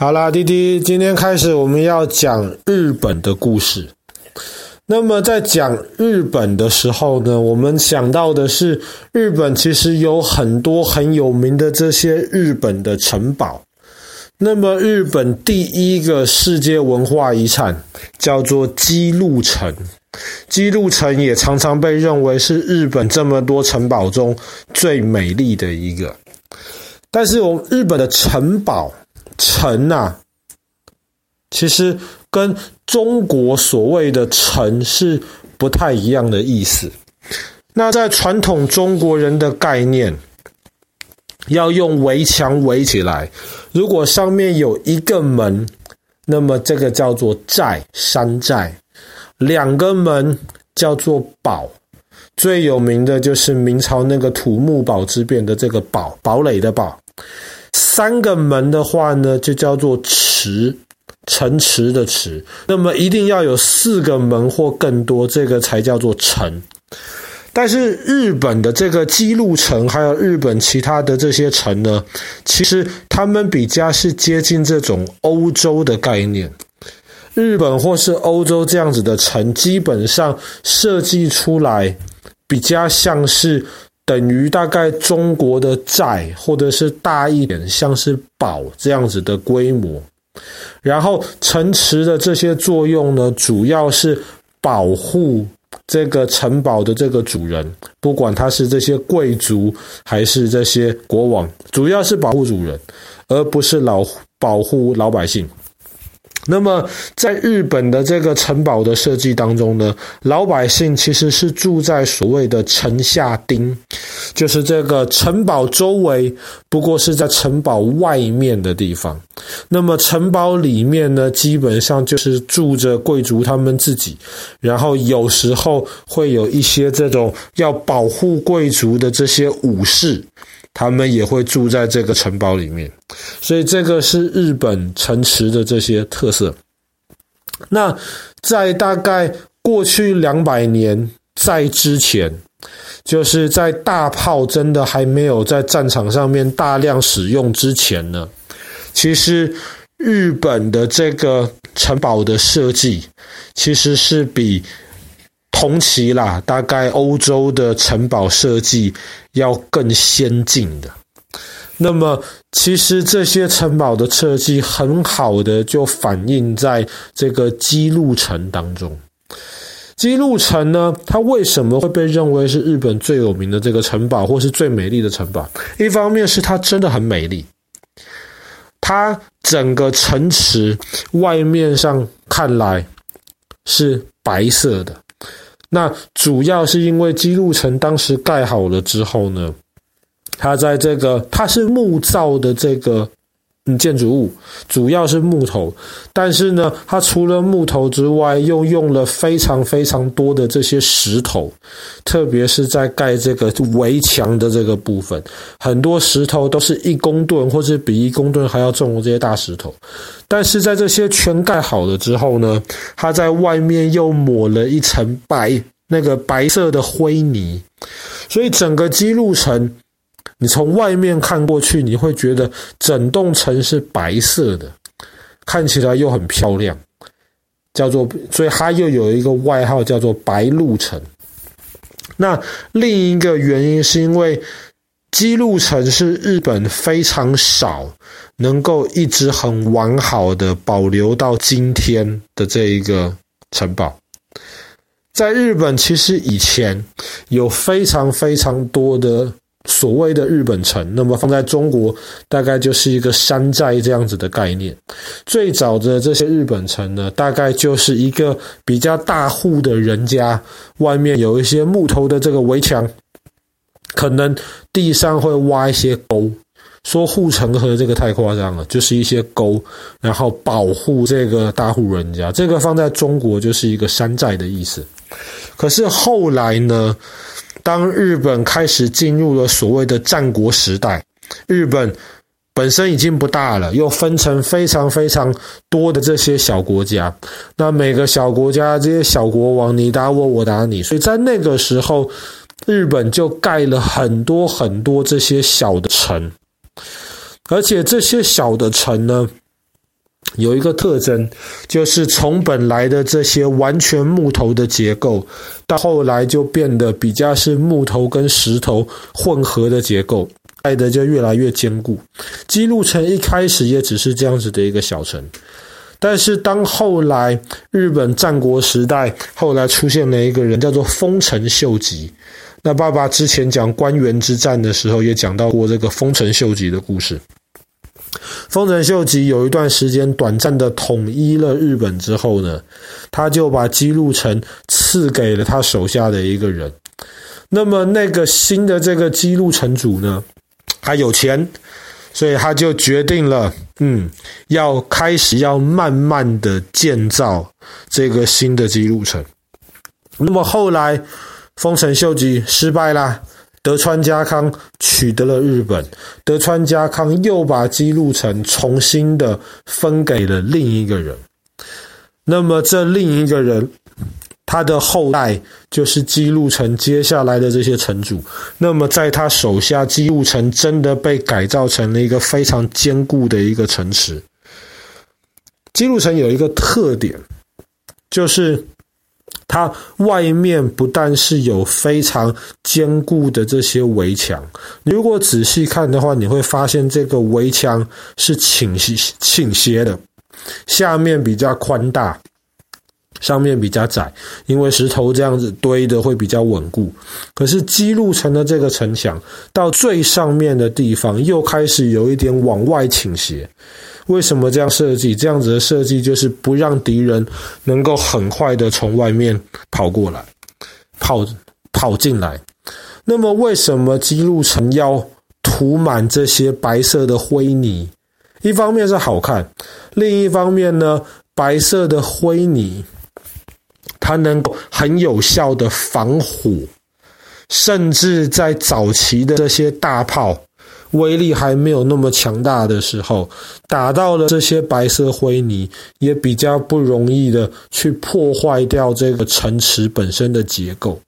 好啦，弟弟，今天开始我们要讲日本的故事。那么在讲日本的时候呢，我们想到的是日本其实有很多很有名的这些日本的城堡。那么日本第一个世界文化遗产叫做姬路城，姬路城也常常被认为是日本这么多城堡中最美丽的一个。但是我们日本的城堡。城啊，其实跟中国所谓的城是不太一样的意思。那在传统中国人的概念，要用围墙围起来。如果上面有一个门，那么这个叫做寨，山寨；两个门叫做堡。最有名的就是明朝那个土木堡之变的这个堡，堡垒的堡。三个门的话呢，就叫做池，城池的池。那么一定要有四个门或更多，这个才叫做城。但是日本的这个姬路城，还有日本其他的这些城呢，其实他们比较是接近这种欧洲的概念。日本或是欧洲这样子的城，基本上设计出来比较像是。等于大概中国的债，或者是大一点，像是宝这样子的规模。然后城池的这些作用呢，主要是保护这个城堡的这个主人，不管他是这些贵族还是这些国王，主要是保护主人，而不是老保护老百姓。那么，在日本的这个城堡的设计当中呢，老百姓其实是住在所谓的城下町，就是这个城堡周围，不过是在城堡外面的地方。那么城堡里面呢，基本上就是住着贵族他们自己，然后有时候会有一些这种要保护贵族的这些武士。他们也会住在这个城堡里面，所以这个是日本城池的这些特色。那在大概过去两百年在之前，就是在大炮真的还没有在战场上面大量使用之前呢，其实日本的这个城堡的设计其实是比。同期啦，大概欧洲的城堡设计要更先进的。那么，其实这些城堡的设计很好的就反映在这个姬路城当中。姬路城呢，它为什么会被认为是日本最有名的这个城堡，或是最美丽的城堡？一方面是它真的很美丽，它整个城池外面上看来是白色的。那主要是因为姬路城当时盖好了之后呢，它在这个它是木造的这个建筑物，主要是木头，但是呢，它除了木头之外，又用了非常非常多的这些石头，特别是在盖这个围墙的这个部分，很多石头都是一公吨或者比一公吨还要重的这些大石头，但是在这些全盖好了之后呢，它在外面又抹了一层白那个白色的灰泥，所以整个基路城。你从外面看过去，你会觉得整栋城是白色的，看起来又很漂亮，叫做，所以它又有一个外号叫做“白鹿城”。那另一个原因是因为姬路城是日本非常少能够一直很完好的保留到今天的这一个城堡。在日本，其实以前有非常非常多的。所谓的日本城，那么放在中国，大概就是一个山寨这样子的概念。最早的这些日本城呢，大概就是一个比较大户的人家，外面有一些木头的这个围墙，可能地上会挖一些沟。说护城河这个太夸张了，就是一些沟，然后保护这个大户人家。这个放在中国就是一个山寨的意思。可是后来呢？当日本开始进入了所谓的战国时代，日本本身已经不大了，又分成非常非常多的这些小国家。那每个小国家这些小国王，你打我，我打你，所以在那个时候，日本就盖了很多很多这些小的城，而且这些小的城呢，有一个特征，就是从本来的这些完全木头的结构，到后来就变得比较是木头跟石头混合的结构，盖的就越来越坚固。姬路城一开始也只是这样子的一个小城，但是当后来日本战国时代，后来出现了一个人叫做丰臣秀吉。那爸爸之前讲关原之战的时候，也讲到过这个丰臣秀吉的故事。丰臣秀吉有一段时间短暂的统一了日本之后呢，他就把姬路城赐给了他手下的一个人。那么那个新的这个姬路城主呢，他有钱，所以他就决定了，嗯，要开始要慢慢的建造这个新的姬路城。那么后来丰臣秀吉失败了。德川家康取得了日本，德川家康又把姬路城重新的分给了另一个人。那么这另一个人，他的后代就是姬路城接下来的这些城主。那么在他手下，姬路城真的被改造成了一个非常坚固的一个城池。姬路城有一个特点，就是。它外面不但是有非常坚固的这些围墙，如果仔细看的话，你会发现这个围墙是倾斜倾斜的，下面比较宽大，上面比较窄，因为石头这样子堆的会比较稳固。可是姬路城的这个城墙到最上面的地方又开始有一点往外倾斜。为什么这样设计？这样子的设计就是不让敌人能够很快的从外面跑过来，跑跑进来。那么，为什么姬路城要涂满这些白色的灰泥？一方面是好看，另一方面呢，白色的灰泥它能够很有效的防火，甚至在早期的这些大炮。威力还没有那么强大的时候，打到了这些白色灰泥，也比较不容易的去破坏掉这个城池本身的结构。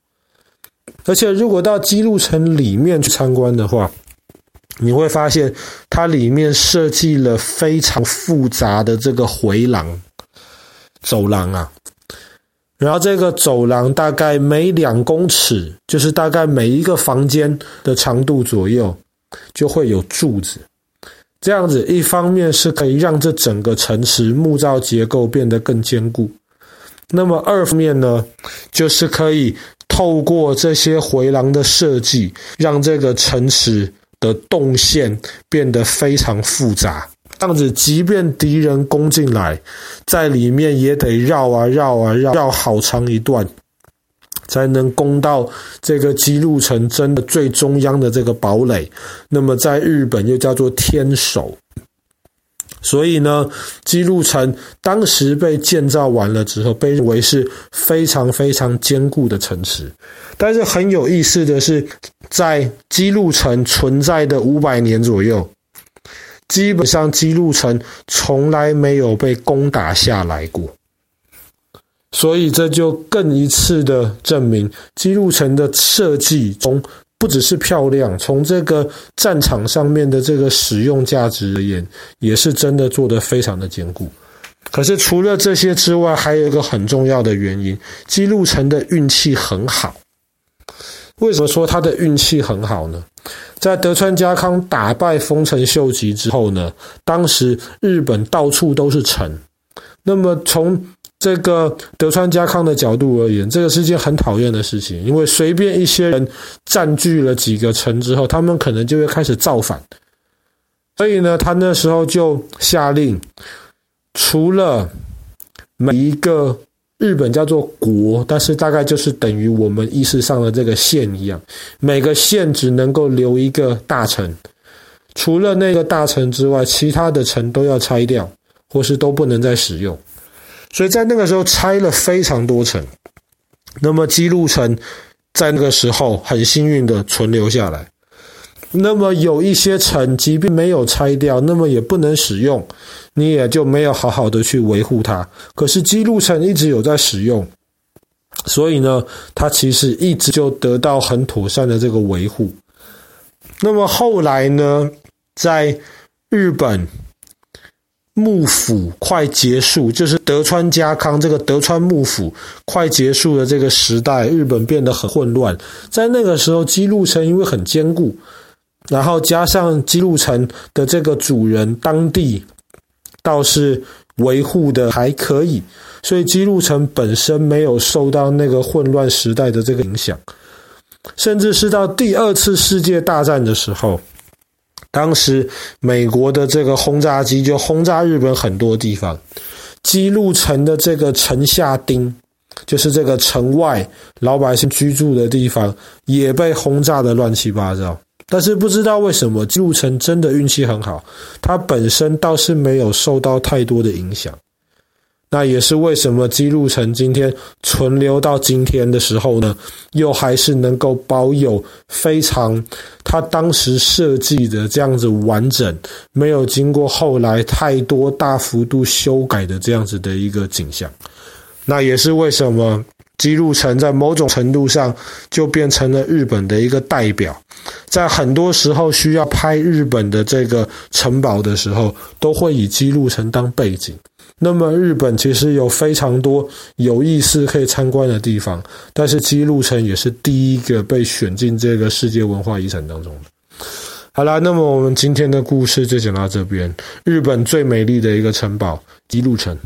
而且，如果到姬路城里面去参观的话，你会发现它里面设计了非常复杂的这个回廊、走廊啊。然后，这个走廊大概每两公尺，就是大概每一个房间的长度左右。就会有柱子，这样子一方面是可以让这整个城池木造结构变得更坚固，那么二方面呢，就是可以透过这些回廊的设计，让这个城池的动线变得非常复杂。这样子，即便敌人攻进来，在里面也得绕啊绕啊绕，绕好长一段。才能攻到这个姬路城真的最中央的这个堡垒，那么在日本又叫做天守。所以呢，姬路城当时被建造完了之后，被认为是非常非常坚固的城池。但是很有意思的是，在姬路城存在的五百年左右，基本上姬路城从来没有被攻打下来过。所以这就更一次的证明，姬路城的设计从不只是漂亮，从这个战场上面的这个使用价值而言，也是真的做得非常的坚固。可是除了这些之外，还有一个很重要的原因，姬路城的运气很好。为什么说他的运气很好呢？在德川家康打败丰臣秀吉之后呢，当时日本到处都是城，那么从这个德川家康的角度而言，这个是件很讨厌的事情，因为随便一些人占据了几个城之后，他们可能就会开始造反。所以呢，他那时候就下令，除了每一个日本叫做国，但是大概就是等于我们意识上的这个县一样，每个县只能够留一个大臣，除了那个大臣之外，其他的城都要拆掉，或是都不能再使用。所以在那个时候拆了非常多层，那么姬路城在那个时候很幸运的存留下来。那么有一些城即便没有拆掉，那么也不能使用，你也就没有好好的去维护它。可是姬路城一直有在使用，所以呢，它其实一直就得到很妥善的这个维护。那么后来呢，在日本。幕府快结束，就是德川家康这个德川幕府快结束的这个时代，日本变得很混乱。在那个时候，姬路城因为很坚固，然后加上姬路城的这个主人当地倒是维护的还可以，所以姬路城本身没有受到那个混乱时代的这个影响。甚至是到第二次世界大战的时候。当时美国的这个轰炸机就轰炸日本很多地方，姬路城的这个城下町，就是这个城外老百姓居住的地方，也被轰炸的乱七八糟。但是不知道为什么，姬路城真的运气很好，它本身倒是没有受到太多的影响。那也是为什么姬路城今天存留到今天的时候呢，又还是能够保有非常他当时设计的这样子完整，没有经过后来太多大幅度修改的这样子的一个景象。那也是为什么姬路城在某种程度上就变成了日本的一个代表，在很多时候需要拍日本的这个城堡的时候，都会以姬路城当背景。那么日本其实有非常多有意思可以参观的地方，但是姬路城也是第一个被选进这个世界文化遗产当中的。好啦，那么我们今天的故事就讲到这边。日本最美丽的一个城堡——姬路城。